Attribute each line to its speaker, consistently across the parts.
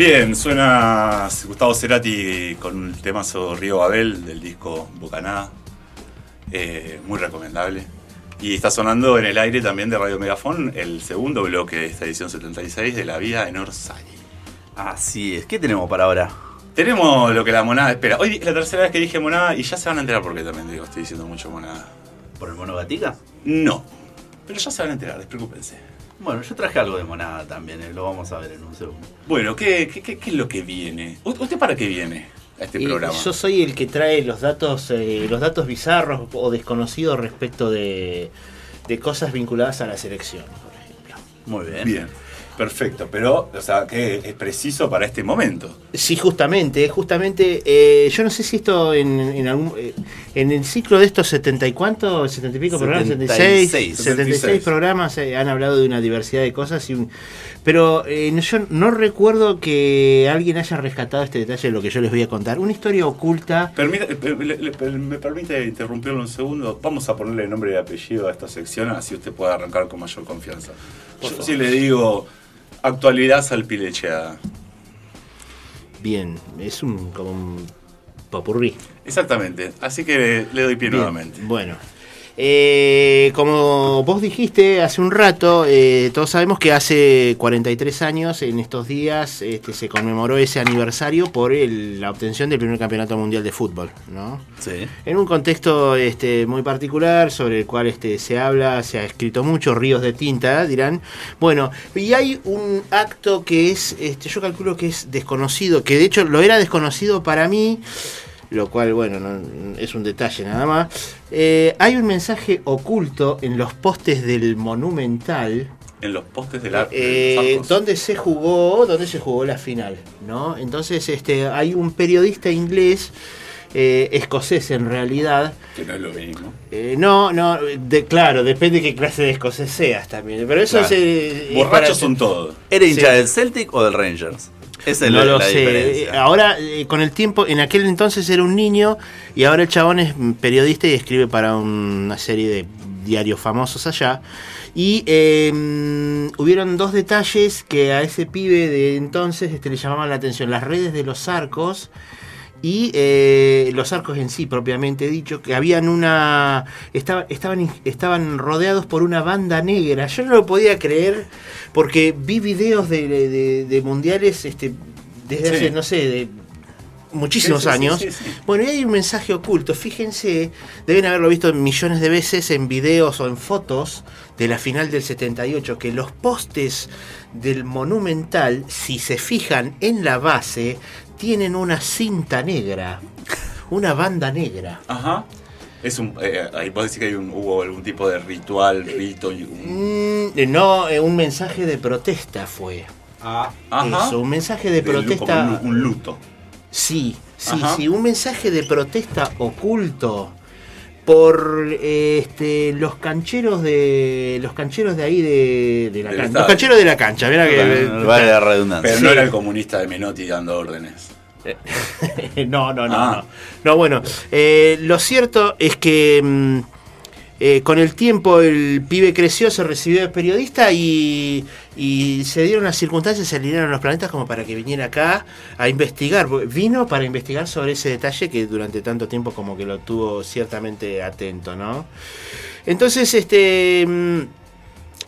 Speaker 1: Bien, suena Gustavo Cerati con el temazo Río Babel del disco Bocaná. Eh, muy recomendable. Y está sonando en el aire también de Radio Megafón el segundo bloque de esta edición 76 de La Vida en Orsay.
Speaker 2: Así es. ¿Qué tenemos para ahora?
Speaker 1: Tenemos lo que la monada espera. Hoy es la tercera vez que dije monada y ya se van a enterar por qué también digo, estoy diciendo mucho monada.
Speaker 2: ¿Por el mono gatica?
Speaker 1: No, pero ya se van a enterar, despreocúpense.
Speaker 2: Bueno, yo traje algo de monada también, eh, lo vamos a ver en un segundo.
Speaker 1: Bueno, ¿qué, qué, qué- qué es lo que viene? ¿U- ¿Usted para qué viene a este
Speaker 3: Y
Speaker 1: programa?
Speaker 3: Yo soy el que trae los datos, eh, los datos bizarros o desconocidos respecto de, de cosas vinculadas a la selección, por ejemplo.
Speaker 2: Muy bien.
Speaker 1: Bien, perfecto, pero, o sea, que es preciso para este momento.
Speaker 3: Sí, justamente, justamente, eh, yo no sé si esto en, en algún, eh, en el ciclo de estos setenta y cuánto, setenta y pico programas,
Speaker 2: 76,
Speaker 3: 76,
Speaker 1: 76.
Speaker 3: 76 programas eh, han hablado de una diversidad de cosas, y un- pero yo no recuerdo que alguien haya rescatado este detalle de lo que yo les voy a contar. Una historia oculta.
Speaker 1: Permita- me permite interrumpirlo un segundo. Vamos a ponerle nombre y apellido a esta sección, así usted puede arrancar con mayor confianza. Yo sí le digo actualidad salpilecheada.
Speaker 3: Bien, es un como un popurrí.
Speaker 1: Exactamente, así que le doy pie
Speaker 3: Bien,
Speaker 1: nuevamente.
Speaker 3: Bueno. Eh, como vos dijiste hace un rato, eh, todos sabemos que hace 43 años, en estos días, este, se conmemoró ese aniversario por el- la obtención del primer campeonato mundial de fútbol, ¿no?
Speaker 2: Sí.
Speaker 3: En un contexto este, muy particular sobre el cual este, se habla, se ha escrito mucho, ríos de tinta, dirán. Bueno, y hay un acto que es, este, yo calculo que es desconocido, que de hecho lo era desconocido para mí, lo cual, bueno, no- es un detalle nada más. Eh, hay un mensaje oculto en los postes del Monumental.
Speaker 1: En los postes de la. de
Speaker 3: Eh,
Speaker 1: los arcos.
Speaker 3: donde se jugó donde se jugó la final no entonces este hay un periodista inglés eh, escocés en realidad
Speaker 1: Que no es lo mismo.
Speaker 3: Eh, no no de, claro depende qué clase de escocés seas también pero eso
Speaker 1: Claro.
Speaker 3: es, eh,
Speaker 1: Borrachos son todos.
Speaker 2: ¿Era hincha
Speaker 3: Sí.
Speaker 2: del Celtic o del Rangers? Esa es
Speaker 3: no
Speaker 2: la,
Speaker 3: lo
Speaker 2: la
Speaker 3: sé.
Speaker 2: diferencia.
Speaker 3: Ahora, eh, con el tiempo, en aquel entonces era un niño y ahora el chabón es periodista y escribe para una serie de diarios famosos allá. Y eh, hubieron dos detalles que a ese pibe de entonces este, le llamaban la atención. Las redes de los arcos y eh, los arcos en sí, propiamente dicho, que habían una. estaba- estaban, estaban rodeados por una banda negra. Yo no lo podía creer porque vi videos de, de- mundiales este, desde
Speaker 1: Sí.
Speaker 3: hace, no sé, de muchísimos
Speaker 1: Sí, sí, sí,
Speaker 3: años. Bueno, y hay un mensaje oculto. Fíjense, deben haberlo visto millones de veces en videos o en fotos de la final del 78, que los postes del Monumental, si se fijan en la base, tienen una cinta negra, una banda negra.
Speaker 1: Ajá. Es un, eh, ahí vos decís que hay un, hubo algún tipo de ritual, rito. y un-
Speaker 3: Mm, no, eh, un mensaje de protesta fue.
Speaker 1: Ah, Ajá.
Speaker 3: Eso, un mensaje de protesta.
Speaker 1: como un, un luto.
Speaker 3: Sí, sí,
Speaker 1: Ajá.
Speaker 3: sí, un mensaje de protesta oculto por eh, este, los cancheros de los cancheros de ahí de, de la cancha. Los cancheros de la cancha, mirá que
Speaker 2: vale la redundancia.
Speaker 1: Pero
Speaker 3: Sí.
Speaker 1: no era el comunista de Menotti dando órdenes.
Speaker 3: no, no, no,
Speaker 1: Ah.
Speaker 3: no. No, bueno, eh, lo cierto es que mm, eh, con el tiempo el pibe creció, se recibió de periodista y, y se dieron las circunstancias, se alinearon los planetas como para que viniera acá a investigar. Vino para investigar sobre ese detalle que durante tanto tiempo como que lo tuvo ciertamente atento, ¿no? Entonces, este... mm,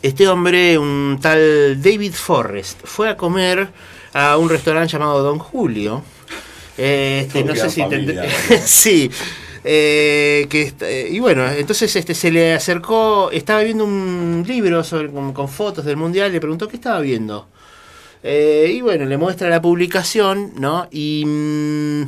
Speaker 3: este hombre, un tal David Forrest, fue a comer a un restaurante llamado Don Julio. Este, no sé si
Speaker 1: familia.
Speaker 3: sí. eh, que eh, y bueno, entonces este se le acercó, estaba viendo un libro sobre, con, con fotos del mundial, le preguntó qué estaba viendo. Eh, y bueno, le muestra la publicación, ¿no? Y mm,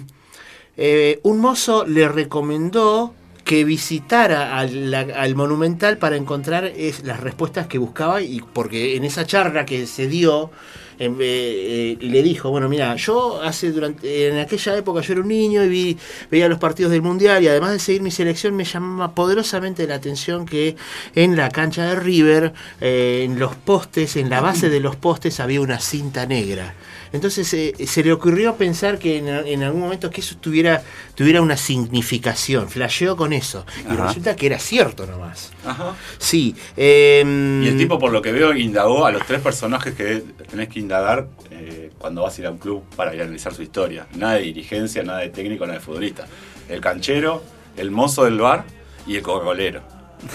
Speaker 3: eh, un mozo le recomendó que visitara al, la- al Monumental para encontrar es, las respuestas que buscaba y porque en esa charla que se dio eh, eh, le dijo, bueno, mira, yo hace durante en aquella época yo era un niño y vi, veía los partidos del Mundial y además de seguir mi selección me llamaba poderosamente la atención que en la cancha de River, eh, en los postes, en la base de los postes había una cinta negra. Entonces eh, se le ocurrió pensar que en, en algún momento que eso tuviera, tuviera una significación, flasheó con eso. Y
Speaker 2: Ajá.
Speaker 3: resulta que era cierto nomás.
Speaker 1: Ajá.
Speaker 3: Sí. em,
Speaker 1: Y el tipo, por lo que veo, indagó a los tres personajes que tenés que indagar eh, cuando vas a ir a un club para analizar su historia. Nada de dirigencia, nada de técnico, nada de futbolista. El canchero, el mozo del bar y el coca-colero.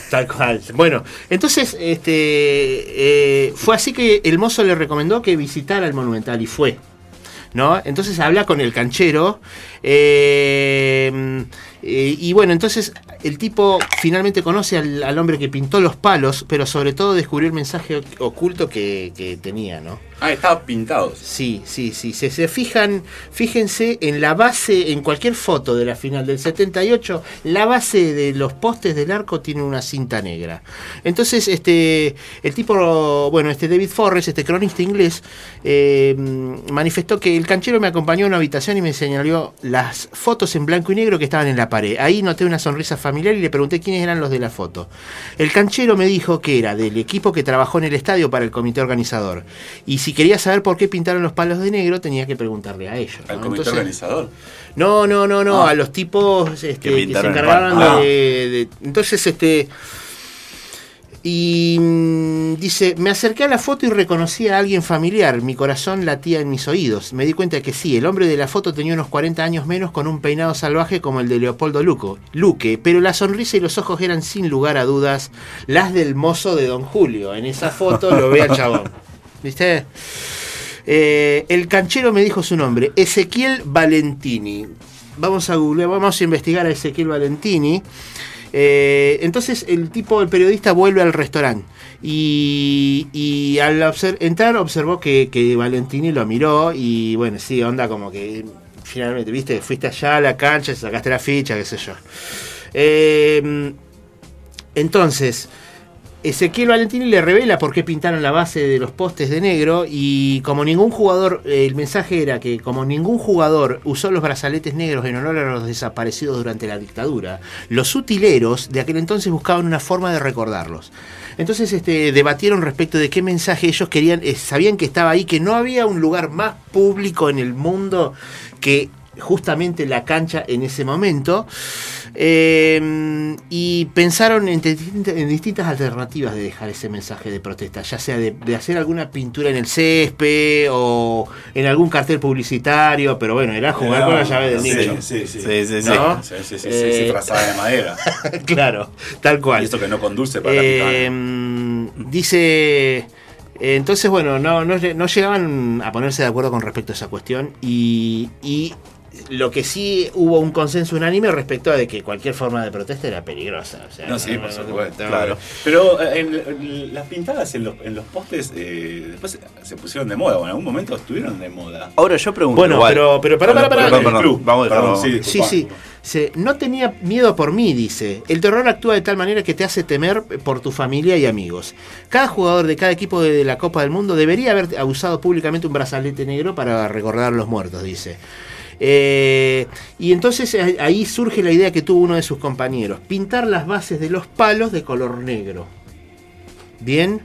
Speaker 3: Tal cual. Bueno, entonces este eh, fue así que el mozo le recomendó que visitara el Monumental y fue. ¿No? Entonces habla con el canchero. eh, eh, y bueno, entonces el tipo finalmente conoce al, hombre que pintó los palos, pero sobre todo descubrió el mensaje oculto que tenía, ¿no?
Speaker 1: Ah, estaban pintados.
Speaker 3: Sí, sí, sí. Se, se fijan, fíjense en la base, en cualquier foto de la final del 78, la base de los postes del arco tiene una cinta negra. Entonces, este, el tipo, bueno, este David Forrest, este cronista inglés, eh, manifestó que el canchero me acompañó a una habitación y me señaló las fotos en blanco y negro que estaban en la pared. Ahí noté una sonrisa familiar y le pregunté quiénes eran los de la foto. El canchero me dijo que era del equipo que trabajó en el estadio para el comité organizador. Y si quería saber por qué pintaron los palos de negro, tenía que preguntarle a ellos. ¿no?
Speaker 1: Al comité
Speaker 3: Entonces-
Speaker 1: organizador.
Speaker 3: no, no, no, no,
Speaker 1: Ah.
Speaker 3: a los tipos este,
Speaker 2: Que
Speaker 3: que, se encargaban de, de- Entonces, este. Y mm, dice, me acerqué a la foto y reconocí a alguien familiar. Mi corazón latía en mis oídos. Me di cuenta que sí, el hombre de la foto tenía unos 40 años menos con un peinado salvaje como el de Leopoldo Luco, Luque, pero la sonrisa y los ojos eran sin lugar a dudas las del mozo de Don Julio. En esa foto lo ve al chabón. ¿Viste? Eh, el canchero me dijo su nombre, Ezequiel Valentini. Vamos a googlear, vamos a investigar a Ezequiel Valentini. Eh, entonces el tipo, el periodista, vuelve al restaurante y, y al entrar observó que, que Valentini lo miró y bueno, sí, onda como que finalmente, viste, fuiste allá a la cancha, sacaste la ficha, qué sé yo. Eh, entonces, Ezequiel Valentini le revela por qué pintaron la base de los postes de negro y como ningún jugador, eh, el mensaje era que como ningún jugador usó los brazaletes negros en honor a los desaparecidos durante la dictadura, los utileros de aquel entonces buscaban una forma de recordarlos. Entonces este, debatieron respecto de qué mensaje ellos querían, eh, sabían que estaba ahí, que no había un lugar más público en el mundo que justamente la cancha en ese momento. Eh, y pensaron en, distintas- en distintas alternativas de dejar ese mensaje de protesta, ya sea de, de hacer alguna pintura en el césped o en algún cartel publicitario, pero bueno, era jugar con la llave del
Speaker 1: Sí,
Speaker 3: nicho.
Speaker 1: Sí, sí.
Speaker 2: Sí, sí, sí.
Speaker 3: ¿No?
Speaker 1: Sí, sí, sí, sí,
Speaker 3: Eh,
Speaker 1: sí, trazada de madera.
Speaker 3: claro, tal cual.
Speaker 1: Y esto que no conduce para la
Speaker 3: Eh,
Speaker 1: picada.
Speaker 3: dice. eh, Entonces, bueno, no, no, no llegaban a ponerse de acuerdo con respecto a esa cuestión. Y, y lo que sí hubo un consenso unánime respecto a de que cualquier forma de protesta era peligrosa. o sea,
Speaker 1: No, sí, por supuesto.
Speaker 2: claro.
Speaker 1: Pero eh, en, en las pintadas en los, en los postes eh, después se pusieron de moda, o en algún momento estuvieron de moda.
Speaker 2: Ahora yo pregunto.
Speaker 3: Bueno,
Speaker 2: igual.
Speaker 3: pero, pero pará, pará, pará.
Speaker 2: Vamos.
Speaker 1: Perdón, sí.
Speaker 3: Sí, sí. Se- no tenía miedo por mí, dice. El terror actúa de tal manera que te hace temer por tu familia y amigos. Cada jugador de cada equipo de la Copa del Mundo debería haber usado públicamente un brazalete negro para recordar a los muertos, dice. Eh, y entonces ahí surge la idea que tuvo uno de sus compañeros, pintar las bases de los palos de color negro. Bien.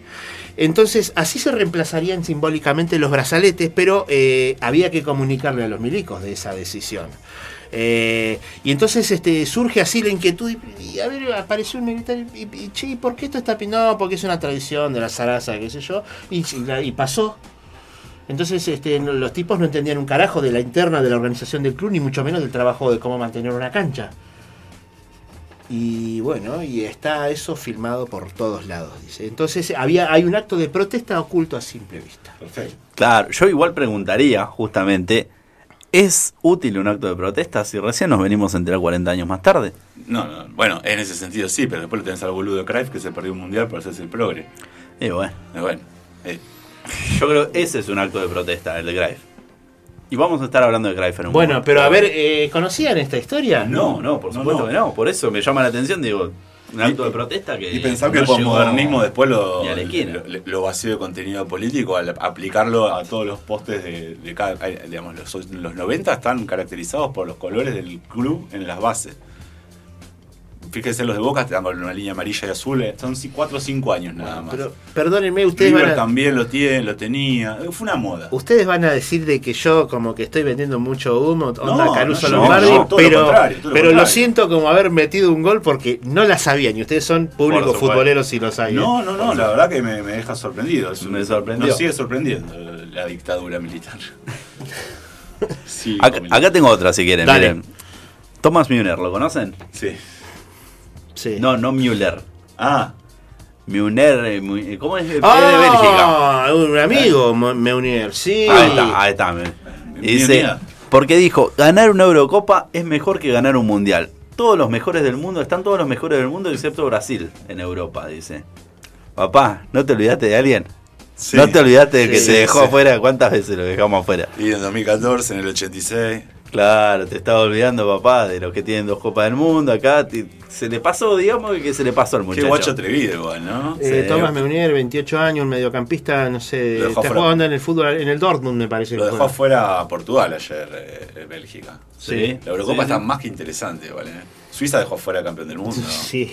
Speaker 3: Entonces, así se reemplazarían simbólicamente los brazaletes, pero eh, había que comunicarle a los milicos de esa decisión. Eh, y entonces este, surge así la inquietud y, a ver, apareció un militar y, y, y, che, ¿y ¿por qué esto está pintado? No, porque es una tradición de la zaraza, qué sé yo, y pasó. Entonces este, no- los tipos no entendían un carajo de la interna de la organización del club, ni mucho menos del trabajo de cómo mantener una cancha. Y bueno, y está eso filmado por todos lados, dice. Entonces había, hay un acto de protesta oculto a simple vista.
Speaker 1: Perfecto.
Speaker 2: Claro, yo igual preguntaría, justamente, ¿es útil un acto de protesta si recién nos venimos a enterar 40 años más tarde?
Speaker 1: No, no, bueno, en ese sentido sí, pero después lo tenés al boludo de Cruyff que se perdió un mundial por hacerse el progre.
Speaker 2: Y bueno,
Speaker 1: Eh, bueno, eh,
Speaker 2: yo creo que ese es un acto de protesta, el de Greif. Y vamos a estar hablando de Greif en un
Speaker 3: Bueno,
Speaker 2: momento.
Speaker 3: pero a ver, eh, ¿conocían esta historia?
Speaker 2: No, no, por supuesto
Speaker 1: no.
Speaker 2: que no. Por eso me llama la atención, digo, un acto
Speaker 1: Y-
Speaker 2: de protesta que.
Speaker 1: y pensar que
Speaker 2: no
Speaker 1: el posmodernismo después lo, lo, lo vació de contenido político al aplicarlo a todos los postes de, de cada. Digamos, los, los 90 están caracterizados por los colores del club en las bases. Fíjense los de Boca, están con una línea amarilla y azul, eh, son 4 o 5 años nada más.
Speaker 3: Pero perdónenme, ustedes
Speaker 1: River
Speaker 3: van, a,
Speaker 1: también lo tiene, lo tenía, fue una moda.
Speaker 3: ustedes van a decir de que yo como que estoy vendiendo mucho humo, onda
Speaker 1: No,
Speaker 3: Caruso
Speaker 1: no,
Speaker 3: Lombardi,
Speaker 1: no, todo lo
Speaker 3: pero,
Speaker 1: contrario, lo
Speaker 3: pero lo
Speaker 1: contrario.
Speaker 3: siento como haber metido un gol porque no la sabían y ustedes son públicos futboleros y lo saben.
Speaker 1: No, no, no, la verdad que me, me deja sorprendido.
Speaker 2: Me sorprendió.
Speaker 1: Nos sigue sorprendiendo la dictadura militar. Sí,
Speaker 2: acá tengo otra si quieren.
Speaker 3: Dale.
Speaker 2: Miren. Thomas Müller, ¿lo conocen?
Speaker 1: Sí.
Speaker 3: Sí.
Speaker 2: No, no Müller.
Speaker 1: Ah,
Speaker 2: Müller, eh, eh, ¿cómo es? Es de Bélgica.
Speaker 3: Ah, un amigo, Mo- Meunier, sí.
Speaker 2: Ahí está, ahí está. me-
Speaker 1: Bien,
Speaker 2: Dice, porque dijo, ganar una Eurocopa es mejor que ganar un Mundial. Todos los mejores del mundo, están todos los mejores del mundo excepto Brasil en Europa, dice. Papá, ¿no te olvidaste de alguien?
Speaker 1: sí.
Speaker 2: ¿No te olvidaste de que
Speaker 1: Sí,
Speaker 2: se dejó
Speaker 1: sí.
Speaker 2: afuera? ¿Cuántas veces lo dejamos afuera?
Speaker 1: Y en 2014, en el 86.
Speaker 2: Claro, te estaba olvidando, papá, de los que tienen dos Copas del Mundo acá. te- se le pasó, digamos, que se le pasó al
Speaker 1: Qué
Speaker 2: muchacho.
Speaker 1: guacho atrevido igual, ¿no?
Speaker 3: Eh,
Speaker 2: Sí.
Speaker 3: Tomás Meunier, 28 años, un mediocampista, no sé,
Speaker 1: Lo dejó
Speaker 3: está
Speaker 1: fuera.
Speaker 3: jugando en el fútbol, en el Dortmund me parece.
Speaker 1: Lo dejó afuera a Portugal ayer, eh, Bélgica.
Speaker 2: Sí.
Speaker 1: La Eurocopa
Speaker 2: Sí.
Speaker 1: está más que interesante, ¿vale? Suiza dejó fuera campeón del mundo.
Speaker 3: Sí,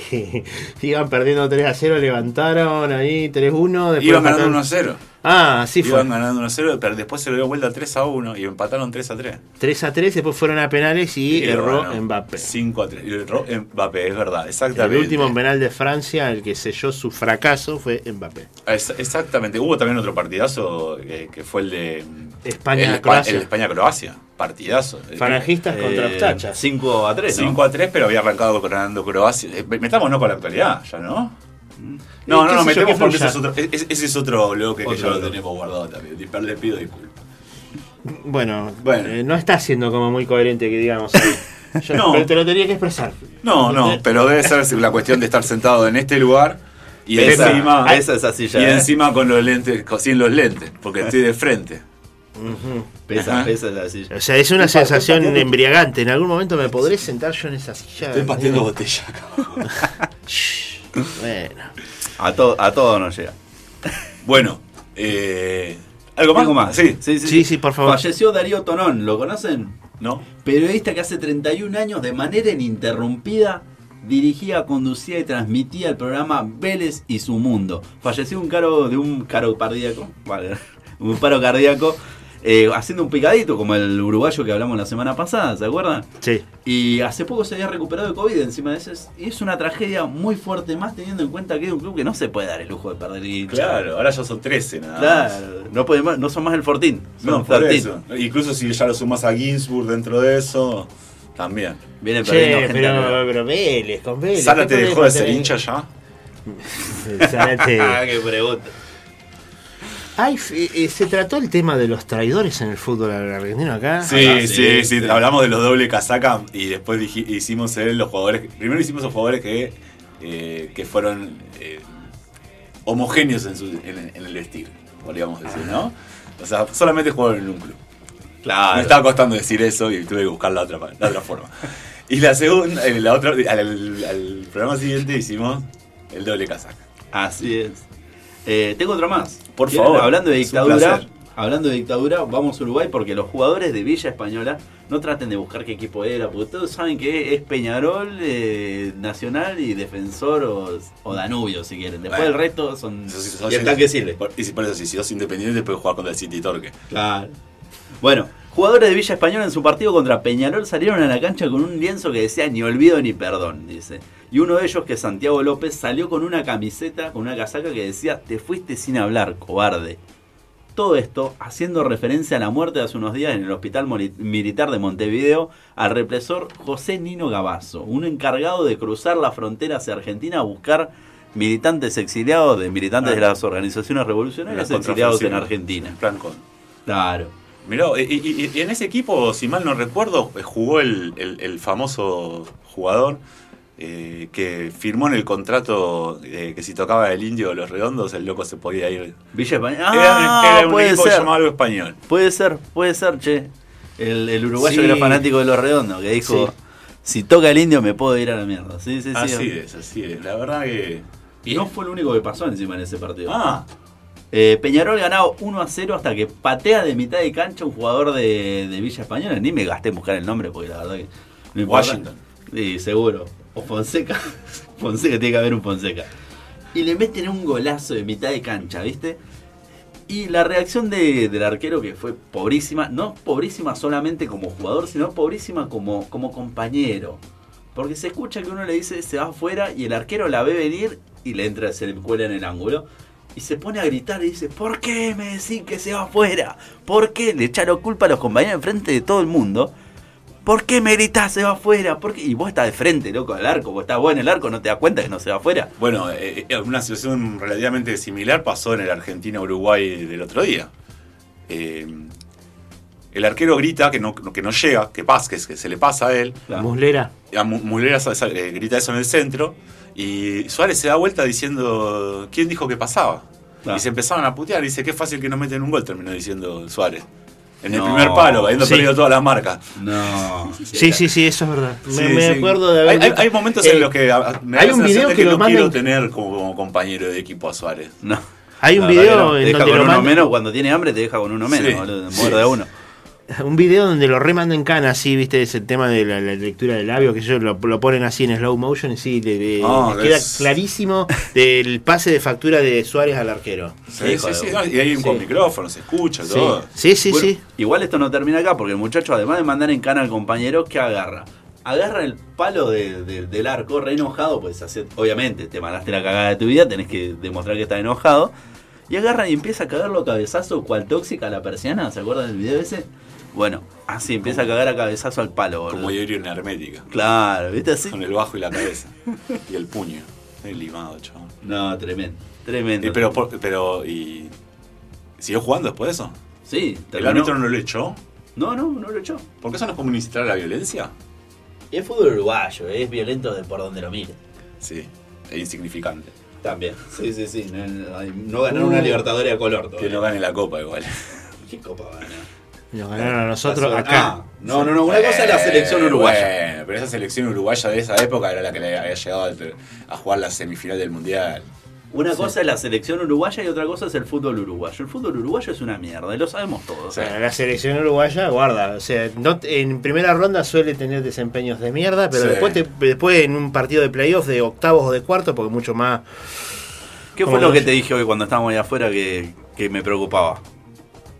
Speaker 3: iban perdiendo 3 a 0, levantaron ahí 3-1. después
Speaker 1: Iban ganando
Speaker 3: empataron.
Speaker 1: 1 a 0.
Speaker 3: Ah, sí fue.
Speaker 1: Iban ganando 1 a 0, pero después se lo dio vuelta 3 a 1 y empataron 3 a 3.
Speaker 3: 3 a 3, después fueron a penales y, erró
Speaker 1: bueno,
Speaker 3: Mbappé.
Speaker 1: 5 a 3. Y erró Mbappé, es verdad,
Speaker 3: El
Speaker 1: exactamente.
Speaker 3: último penal de Francia, el que selló su fracaso, fue Mbappé.
Speaker 1: Es- exactamente. Hubo también otro partidazo eh, que fue el de
Speaker 3: España,
Speaker 1: el, Espa-
Speaker 3: Croacia.
Speaker 1: el España-Croacia. Partidazo.
Speaker 3: Farangistas contra
Speaker 2: Eh,
Speaker 3: Ostachas.
Speaker 2: 5 a 3, ¿no?
Speaker 1: 5 a 3, pero había arrancado ganando Croacia. Eh, Metámonos con la actualidad, ya, ¿no? No,
Speaker 3: Eh,
Speaker 1: no,
Speaker 3: qué
Speaker 1: no,
Speaker 3: sé yo,
Speaker 1: metemos
Speaker 3: que
Speaker 1: porque ese
Speaker 3: fluya.
Speaker 1: es otro, e- ese es otro bloque que ya lo tenemos guardado también. Di- Le pido disculpas.
Speaker 3: Bueno,
Speaker 1: Bueno.
Speaker 3: eh, no está siendo como muy coherente que digamos. ahí. Yo-
Speaker 1: No.
Speaker 3: Pero te lo tenía que expresar.
Speaker 1: No, no, pero debe ser la cuestión de estar sentado en este lugar y
Speaker 2: Esa,
Speaker 1: encima,
Speaker 2: esa es así ya.
Speaker 1: y
Speaker 2: ¿eh?
Speaker 1: encima con los lentes, sin los lentes, porque estoy de frente.
Speaker 3: Ujú.
Speaker 2: Pesa,
Speaker 1: Ajá.
Speaker 2: pesa esa silla.
Speaker 3: O sea, es una
Speaker 1: Estoy
Speaker 3: sensación embriagante. En algún momento me podré sentar yo en esa silla.
Speaker 1: Estoy pateando botella.
Speaker 3: Bueno.
Speaker 2: A, to- a todo nos llega.
Speaker 1: Bueno, eh, ¿algo más?
Speaker 2: ¿Algo más?
Speaker 1: Sí,
Speaker 2: sí, sí,
Speaker 3: Sí, sí, por favor.
Speaker 2: Falleció Darío Tonón, ¿lo conocen?
Speaker 1: ¿no?
Speaker 2: Periodista que hace 31 años de manera ininterrumpida dirigía, conducía y transmitía el programa Vélez y su mundo. Falleció un caro de un caro cardíaco, vale, un paro cardíaco, eh, haciendo un picadito como el uruguayo que hablamos la semana pasada, ¿se acuerdan?
Speaker 3: Sí.
Speaker 2: Y hace poco se había recuperado de COVID encima de eso. Es- Y es una tragedia muy fuerte, más teniendo en cuenta que es un club que no se puede dar el lujo de perder hinchas.
Speaker 1: Claro, ahora ya son 13 nada más.
Speaker 2: Claro, no, no son más el Fortín, son
Speaker 1: No, por
Speaker 2: 13.
Speaker 1: eso. Incluso si ya lo sumas a Ginsburg dentro de eso, también.
Speaker 2: Vienen perdiendo
Speaker 3: Che,
Speaker 2: gente
Speaker 3: pero, pero Vélez, con Vélez.
Speaker 1: ¿Sala
Speaker 3: ¿qué
Speaker 1: te dejó de ser hincha ya?
Speaker 3: Zárate.
Speaker 2: Ah, qué pregunta.
Speaker 3: Ay, f- eh, se trató el tema de los traidores en el fútbol argentino acá.
Speaker 1: Sí,
Speaker 2: Ah,
Speaker 1: sí,
Speaker 2: sí.
Speaker 1: Hablamos de los doble casaca y después dij- hicimos él los jugadores. Primero hicimos los jugadores que, eh, que fueron eh, homogéneos en, su- en- en el vestir, podríamos decir, ¿no? O sea, solamente jugaron en un club.
Speaker 2: Claro.
Speaker 1: Me estaba costando decir eso y tuve que buscar la otra, la otra forma. Y la segunda, eh, la otra, al, al- al programa siguiente hicimos el doble casaca.
Speaker 2: Así es. Eh, tengo otro más.
Speaker 1: Por
Speaker 2: ¿Quieren?
Speaker 1: favor,
Speaker 2: Hablando de dictadura, hablando de dictadura, vamos a Uruguay porque los jugadores de Villa Española no traten de buscar qué equipo era, porque todos saben que es Peñarol, eh, Nacional y Defensor o, o Danubio, si quieren. Después
Speaker 1: Bueno.
Speaker 2: el resto son.
Speaker 1: Sos-
Speaker 2: y el tanque sirve.
Speaker 1: Por- Y si por eso, si sos independiente, puedes jugar contra el City Torque.
Speaker 2: Claro. Bueno, jugadores de Villa Española en su partido contra Peñarol salieron a la cancha con un lienzo que decía ni olvido ni perdón, dice. Y uno de ellos, que es Santiago López, salió con una camiseta, con una casaca que decía te fuiste sin hablar, cobarde. Todo esto haciendo referencia a la muerte de hace unos días en el Hospital Militar de Montevideo al represor José Nino Gabazo, un encargado de cruzar la frontera hacia Argentina a buscar militantes exiliados de militantes
Speaker 1: Ah.
Speaker 2: de las organizaciones revolucionarias
Speaker 1: Las
Speaker 2: exiliados en. Argentina.
Speaker 1: En plan con-
Speaker 2: Claro.
Speaker 1: Mirá, y, y- y en ese equipo, si mal no recuerdo, eh, jugó el, el- el famoso jugador eh, que firmó en el contrato eh, que si tocaba el indio o los redondos, el loco se podía ir.
Speaker 2: Villa Española.
Speaker 1: Era-
Speaker 2: Ah,
Speaker 1: era, un
Speaker 2: puede
Speaker 1: equipo
Speaker 2: ser.
Speaker 1: llamaba algo español.
Speaker 2: Puede ser, puede ser, che. El, el uruguayo
Speaker 3: Sí.
Speaker 2: que era fanático de los redondos, que dijo,
Speaker 3: Sí.
Speaker 2: si toca el indio me puedo ir a la mierda. Sí, sí, sí.
Speaker 1: así es, así es. La verdad que.
Speaker 2: Y no fue lo único que pasó encima en ese partido.
Speaker 1: Ah,
Speaker 2: Eh, Peñarol ganaba 1 a 0 hasta que patea de mitad de cancha un jugador de, de Villa Española. Ni me gasté en buscar el nombre porque la verdad que no.
Speaker 1: Washington.
Speaker 2: Sí, seguro. o Fonseca. Fonseca, tiene que haber un Fonseca. Y le meten un golazo de mitad de cancha, ¿viste? Y la reacción de- del arquero, que fue pobrísima, no pobrísima solamente como jugador, sino pobrísima como, como compañero. Porque se escucha que uno le dice se va afuera y el arquero la ve venir y le entra, se le cuela en el ángulo. Y se pone a gritar y dice, ¿por qué me decís que se va afuera? ¿Por qué? Le echaron culpa a los compañeros enfrente de todo el mundo. ¿Por qué me gritás se va afuera? ¿Por qué? Y vos estás de frente, loco, al arco. Vos estás vos en el arco, no te das cuenta que no se va afuera.
Speaker 1: Bueno, eh, eh, una situación relativamente similar pasó en el Argentina-Uruguay del otro día. Eh, el arquero grita que no, que no llega, que pasa, que, que se le pasa a él.
Speaker 2: Claro.
Speaker 3: Muslera.
Speaker 1: A Mu- Mulera sa- sa- eh, grita eso en el centro. Y Suárez se da vuelta diciendo, ¿quién dijo que pasaba?
Speaker 2: Claro.
Speaker 1: Y se empezaban a putear. Y dice, qué fácil que nos meten un gol, terminó diciendo Suárez. En el
Speaker 2: No.
Speaker 1: primer palo, habiendo
Speaker 3: Sí.
Speaker 1: perdido todas las marcas.
Speaker 2: No.
Speaker 3: Sí, sí, sí, eso es verdad. Me,
Speaker 1: Sí,
Speaker 3: me
Speaker 1: sí.
Speaker 3: acuerdo de
Speaker 1: Hay,
Speaker 3: haber.
Speaker 1: hay- hay momentos
Speaker 3: Eh,
Speaker 1: en los que me da
Speaker 3: hay
Speaker 1: la
Speaker 3: un video
Speaker 1: de
Speaker 3: que lo
Speaker 1: no quiero
Speaker 3: en-
Speaker 1: tener como, como compañero de equipo a Suárez.
Speaker 2: No.
Speaker 3: Hay un
Speaker 2: La
Speaker 3: video
Speaker 2: que no. Te
Speaker 3: en
Speaker 2: deja
Speaker 3: donde
Speaker 2: con
Speaker 3: lo
Speaker 2: uno menos, cuando tiene hambre te deja con uno menos,
Speaker 1: Sí,
Speaker 2: boludo,
Speaker 1: sí.
Speaker 2: muerde a uno.
Speaker 3: Un video donde lo remanda en cana, así, viste, ese tema de la, la lectura de labios, que ellos lo, lo ponen así en slow motion y sí, le, le-
Speaker 1: Ah,
Speaker 3: le queda
Speaker 1: es-
Speaker 3: clarísimo del pase de factura de Suárez al arquero.
Speaker 1: Sí, sí,
Speaker 2: de
Speaker 1: sí, no, y hay un
Speaker 3: Sí.
Speaker 1: con micrófono, se escucha
Speaker 3: Sí,
Speaker 1: todo.
Speaker 3: sí, sí.
Speaker 2: Bueno,
Speaker 3: sí.
Speaker 2: Igual esto no termina acá, porque el muchacho, además de mandar en cana al compañero, ¿qué agarra? Agarra el palo de- de- del arco, re enojado, pues hace- obviamente te mandaste la cagada de tu vida, tenés que demostrar que estás enojado. Y agarra y empieza a cagarlo cabezazo, cual tóxica a la persiana, ¿se acuerdan del video ese? Bueno, así empieza a cagar a cabezazo al palo, boludo.
Speaker 1: Como hierro en hermética.
Speaker 2: Claro, ¿viste así?
Speaker 1: Con el bajo y la cabeza. y el puño. El limado, chaval.
Speaker 2: No, tremendo, tremendo.
Speaker 1: Eh, pero, por- pero, ¿y siguió jugando después de eso?
Speaker 2: sí,
Speaker 1: ¿El
Speaker 2: terminó.
Speaker 1: árbitro no lo echó?
Speaker 2: No, no, no lo echó.
Speaker 1: ¿Por qué eso no es como incitar a la violencia?
Speaker 2: Es fútbol uruguayo, es violento de por donde lo mire.
Speaker 1: Sí, es insignificante.
Speaker 2: También, sí, sí, sí. No, no, no ganaron una Libertadores a color
Speaker 1: Que
Speaker 2: todavía.
Speaker 1: no gane la copa igual.
Speaker 2: ¿Qué copa van a ganar?
Speaker 3: Nos ganaron a nosotros
Speaker 2: Ah,
Speaker 3: acá.
Speaker 2: no, no, no. Una cosa es la selección uruguaya.
Speaker 1: Bueno, pero esa selección uruguaya de esa época era la que le había llegado a- jugar la semifinal del mundial.
Speaker 2: Una cosa es la selección uruguaya y otra cosa es el fútbol uruguayo. El fútbol uruguyo es una mierda y lo sabemos todos.
Speaker 3: O sea, la selección uruguaya, guarda. O sea, no, en primera ronda suele tener desempeños de mierda, pero
Speaker 1: Sí.
Speaker 3: después, te- después en un partido de playoff de octavos o de cuarto, porque mucho más.
Speaker 2: ¿Qué fue
Speaker 3: ¿Cómo
Speaker 2: lo que te dije hoy cuando estábamos ahí afuera que, que me preocupaba?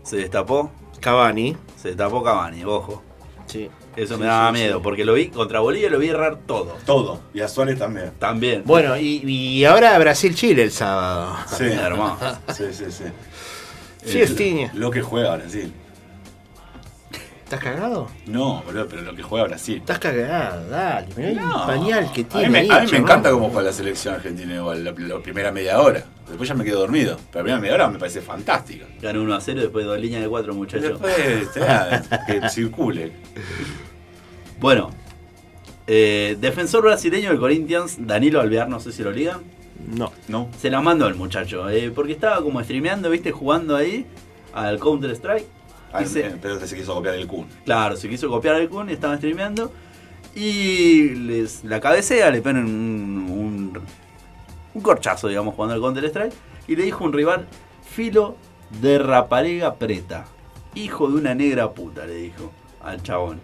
Speaker 2: Se destapó,
Speaker 3: Cavani.
Speaker 2: se destapó Cavani, ojo.
Speaker 3: Sí.
Speaker 2: Eso
Speaker 1: Sí,
Speaker 2: me daba
Speaker 1: sí,
Speaker 2: miedo,
Speaker 1: sí.
Speaker 2: porque lo vi contra Bolivia lo vi errar todo.
Speaker 1: Todo. Y a Suárez también.
Speaker 2: También.
Speaker 3: Bueno, y, y ahora Brasil-Chile el sábado.
Speaker 1: Sí.
Speaker 2: hermano.
Speaker 1: Sí, sí, sí.
Speaker 3: Sí, Estiña.
Speaker 1: Lo que juega Brasil.
Speaker 3: ¿Estás cagado?
Speaker 1: No, boludo, pero lo que juega Brasil.
Speaker 3: Estás cagado, dale. Mirá el
Speaker 1: No.
Speaker 3: pañal que
Speaker 1: A
Speaker 3: tiene.
Speaker 1: mí me,
Speaker 3: ahí,
Speaker 1: a mí me encanta cómo juega la selección argentina igual, la, la primera media hora. Después ya me quedo dormido. Pero la primera media hora me parece fantástica.
Speaker 2: Ganó 1 a 0 después de dos líneas de cuatro muchachos.
Speaker 1: Después, ya, que circule.
Speaker 2: Bueno, eh, defensor brasileño del Corinthians, Danilo Alvear, no sé si lo ligan.
Speaker 3: No.
Speaker 1: ¿No?
Speaker 2: Se la mandó el muchacho, eh, porque estaba como streameando, viste, jugando ahí al Counter Strike.
Speaker 1: Ah,
Speaker 2: se-
Speaker 1: eh, pero se quiso copiar el Kun.
Speaker 2: Claro, se quiso copiar el Kun y estaba streameando. Y les, la cabecea, le ponen un, un, un corchazo, digamos, jugando al Counter Strike. Y le dijo un rival, filo de raparega preta. Hijo de una negra puta, le dijo al chabón.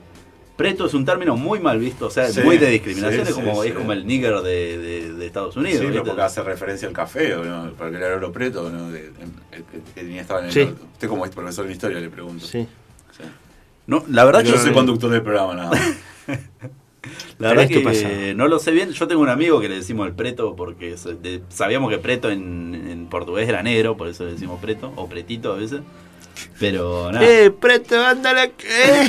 Speaker 2: Preto es un término muy mal visto, o sea,
Speaker 1: Sí,
Speaker 2: muy de discriminación,
Speaker 1: sí,
Speaker 2: es, como,
Speaker 1: sí,
Speaker 2: es
Speaker 1: sí.
Speaker 2: como el nigger de, de- de Estados Unidos.
Speaker 1: Sí, porque hace referencia al café, ¿o ¿no? Porque era oro preto, ¿no? Que, tenía- estaba en el
Speaker 3: Sí.
Speaker 1: norte. Usted como es profesor de historia le pregunto.
Speaker 3: Sí.
Speaker 1: Sí.
Speaker 2: No, la verdad
Speaker 1: Yo
Speaker 2: que
Speaker 1: no soy conductor del programa, nada más.
Speaker 2: La verdad
Speaker 3: tu
Speaker 2: que
Speaker 3: pasado.
Speaker 2: no lo sé bien. Yo tengo un amigo que le decimos el preto porque sabíamos que preto en, en portugués era negro, por eso le decimos preto, o pretito a veces. Pero nada.
Speaker 3: ¡Eh, preto, ándale! ¿qué?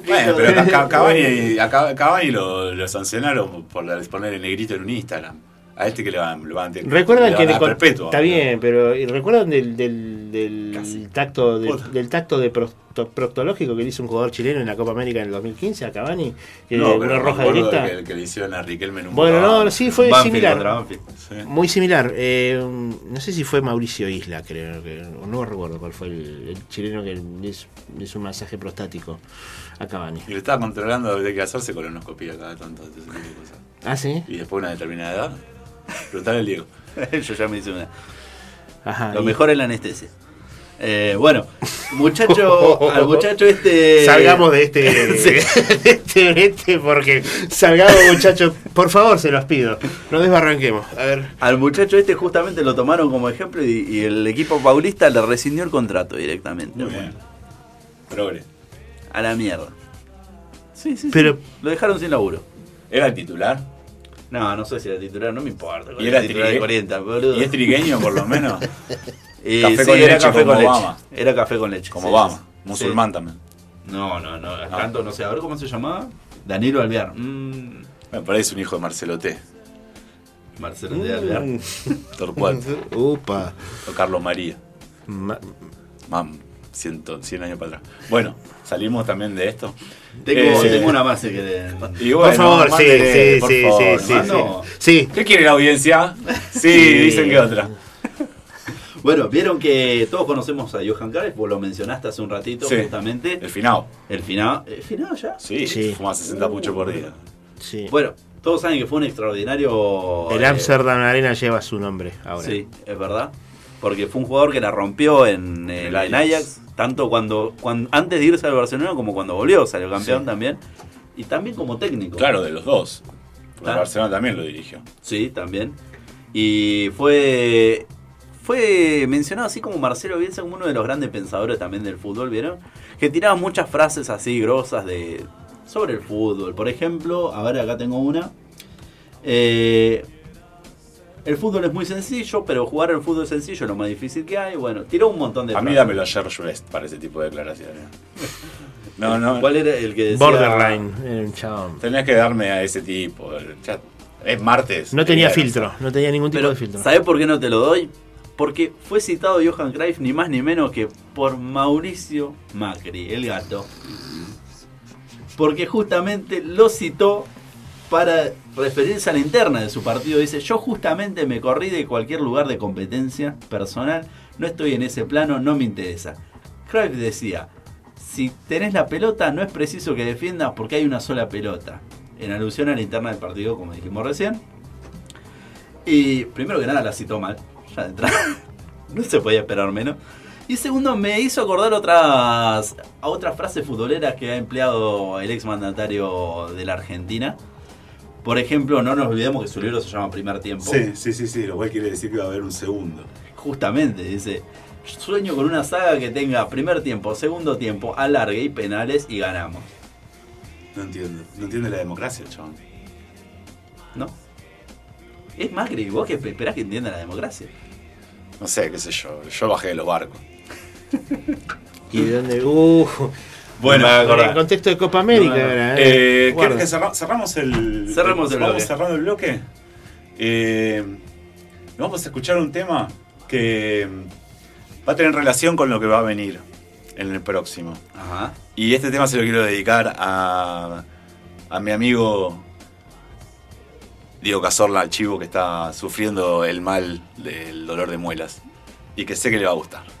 Speaker 1: Bueno, pero a Ca- Cavani, a Ca- Cavani lo, lo sancionaron por poner el negrito en un Instagram. A este que le van, le van, le
Speaker 3: Recuerdan
Speaker 1: van
Speaker 3: que
Speaker 1: a
Speaker 3: le
Speaker 1: dar
Speaker 3: con-
Speaker 1: perpetua.
Speaker 3: está bien, pero ¿y recuerdan del, del, del tacto de- del tacto de proctológico que le hizo un jugador chileno en la Copa América en el 2015 a Cavani? Que
Speaker 1: No,
Speaker 3: una roja directa.
Speaker 1: Que, que le hicieron a Riquelme en un
Speaker 3: Bueno, no, sí fue
Speaker 2: Banfield
Speaker 3: similar.
Speaker 1: Sí.
Speaker 3: Muy similar. Eh, no sé si fue Mauricio Isla, creo que. No recuerdo cuál fue el, el chileno que le hizo, le hizo un masaje prostático a Cavani.
Speaker 1: Y le estaba controlando de qué hacerse colonoscopía cada tanto. cosas.
Speaker 3: Ah, sí.
Speaker 1: Y después de una determinada edad, preguntarle al Diego.
Speaker 2: Yo ya me hice una.
Speaker 3: Ajá.
Speaker 2: Lo
Speaker 3: y-
Speaker 2: mejor es la anestesia. Eh, bueno, muchacho, al muchacho este.
Speaker 3: Salgamos de este, de este, de este, porque salgamos muchachos, por favor se los pido, no desbarranquemos. A ver,
Speaker 2: Al muchacho este justamente lo tomaron como ejemplo y, y el equipo paulista le rescindió el contrato directamente.
Speaker 1: Muy bien. Progre.
Speaker 2: A la mierda. Sí, sí, sí.
Speaker 3: Pero-
Speaker 2: Lo dejaron sin laburo.
Speaker 1: ¿Era el titular?
Speaker 2: No, no sé si era titular, no me importa.
Speaker 1: ¿Y era
Speaker 2: titular de
Speaker 1: trigue-
Speaker 2: Corrientes, boludo.
Speaker 1: ¿Y es trigueño por lo menos?
Speaker 2: Y
Speaker 1: café
Speaker 2: sí,
Speaker 1: con
Speaker 2: era
Speaker 1: leche
Speaker 2: café
Speaker 1: como
Speaker 2: con leche.
Speaker 1: Obama.
Speaker 2: Era café con leche.
Speaker 1: Como
Speaker 2: sí,
Speaker 1: Obama,
Speaker 2: sí.
Speaker 1: musulmán
Speaker 2: Sí.
Speaker 1: también.
Speaker 2: No, no, no.
Speaker 1: Ah.
Speaker 2: Tanto no sé. A ver cómo se llamaba. Danilo Alvear. Mm,
Speaker 1: Me parece un hijo de Marcelo T.
Speaker 2: Marcelo de Alvear.
Speaker 3: Mm,
Speaker 1: Torcuato.
Speaker 3: upa,
Speaker 1: o Carlos María.
Speaker 3: Ma-
Speaker 1: Mam, 100, 100 años para atrás. Bueno, salimos también de esto.
Speaker 2: Tengo,
Speaker 1: Eh,
Speaker 2: tengo una querés.
Speaker 1: Y bueno,
Speaker 3: por favor, sí, sí,
Speaker 1: por
Speaker 3: sí,
Speaker 1: favor,
Speaker 3: sí, sí, sí.
Speaker 1: ¿Qué quiere la audiencia? Sí, dicen que otra.
Speaker 2: Bueno, vieron que todos conocemos a Johan Cruyff, vos lo mencionaste hace un ratito,
Speaker 1: Sí.
Speaker 2: justamente.
Speaker 1: El final.
Speaker 2: El final. ¿El final ya?
Speaker 1: Sí,
Speaker 3: Sí.
Speaker 1: fuma 60 puchos por día.
Speaker 3: sí.
Speaker 2: Bueno, todos saben que fue un extraordinario.
Speaker 3: El
Speaker 2: eh,
Speaker 3: Amsterdam Arena lleva su nombre ahora.
Speaker 2: Sí, es verdad. Porque fue un jugador que la rompió en, en-
Speaker 1: El
Speaker 2: en
Speaker 1: Ajax.
Speaker 2: Ajax, tanto cuando, cuando antes de irse al Barcelona como cuando volvió, salió campeón
Speaker 1: Sí.
Speaker 2: también. Y también como técnico.
Speaker 1: Claro, de los dos. Porque
Speaker 2: Ah.
Speaker 1: Barcelona también lo dirigió.
Speaker 2: Sí, también. Y fue fue mencionado así como Marcelo Bielsa como uno de los grandes pensadores también del fútbol, ¿vieron? Que tiraba muchas frases así grosas de sobre el fútbol. Por ejemplo, a ver, acá tengo una. Eh, el fútbol es muy sencillo, pero jugar al fútbol es sencillo, es lo más difícil que hay. Bueno, tiró un montón de
Speaker 1: A mí
Speaker 2: frases.
Speaker 1: dámelo a George Best para ese tipo de declaraciones. No, no.
Speaker 2: ¿Cuál era el que decía?
Speaker 3: Borderline, era un chabón.
Speaker 1: Tenés que darme a ese tipo. Ya- es martes.
Speaker 3: No tenía filtro, no tenía ningún tipo
Speaker 2: Pero,
Speaker 3: de filtro.
Speaker 2: ¿sabés por qué no te lo doy? Porque fue citado Johan Cruyff ni más ni menos que por Mauricio Macri, el gato. Porque justamente lo citó para referirse a la interna de su partido. Dice, yo justamente me corrí de cualquier lugar de competencia personal, no estoy en ese plano, no me interesa. Cruyff decía, si tenés la pelota no es preciso que defiendas porque hay una sola pelota. En alusión a la interna del partido, como dijimos recién. Y primero que nada la citó mal, ya de entrada. no se podía esperar menos. Y segundo, me hizo acordar otras, a otras frases futboleras que ha empleado el exmandatario de la Argentina. Por ejemplo, no nos olvidemos que su libro se llama Primer Tiempo.
Speaker 1: Sí, sí, sí, sí. Lo cual quiere decir que va a haber un segundo.
Speaker 2: Justamente, dice, sueño con una saga que tenga primer tiempo, segundo tiempo, alargue y penales y ganamos.
Speaker 1: No entiendo. No entiende la democracia, chabón.
Speaker 2: ¿No? Es Macri, vos que esperás que entienda la democracia.
Speaker 1: No sé, qué sé yo. Yo bajé de los barcos.
Speaker 3: ¿Y de dónde? Uh,
Speaker 1: Bueno,
Speaker 3: en el contexto de Copa América,
Speaker 2: No, no.
Speaker 3: era,
Speaker 1: Eh. ¿Querés que cerra- cerramos el.
Speaker 2: Cerramos el
Speaker 1: vamos
Speaker 2: bloque.
Speaker 1: cerrando el bloque? Eh, vamos a escuchar un tema que va a tener relación con lo que va a venir en el próximo.
Speaker 2: Ajá.
Speaker 1: Y este tema se lo quiero dedicar a, a mi amigo Diego Cazorla, al chivo que está sufriendo el mal del dolor de muelas. Y que sé que le va a gustar.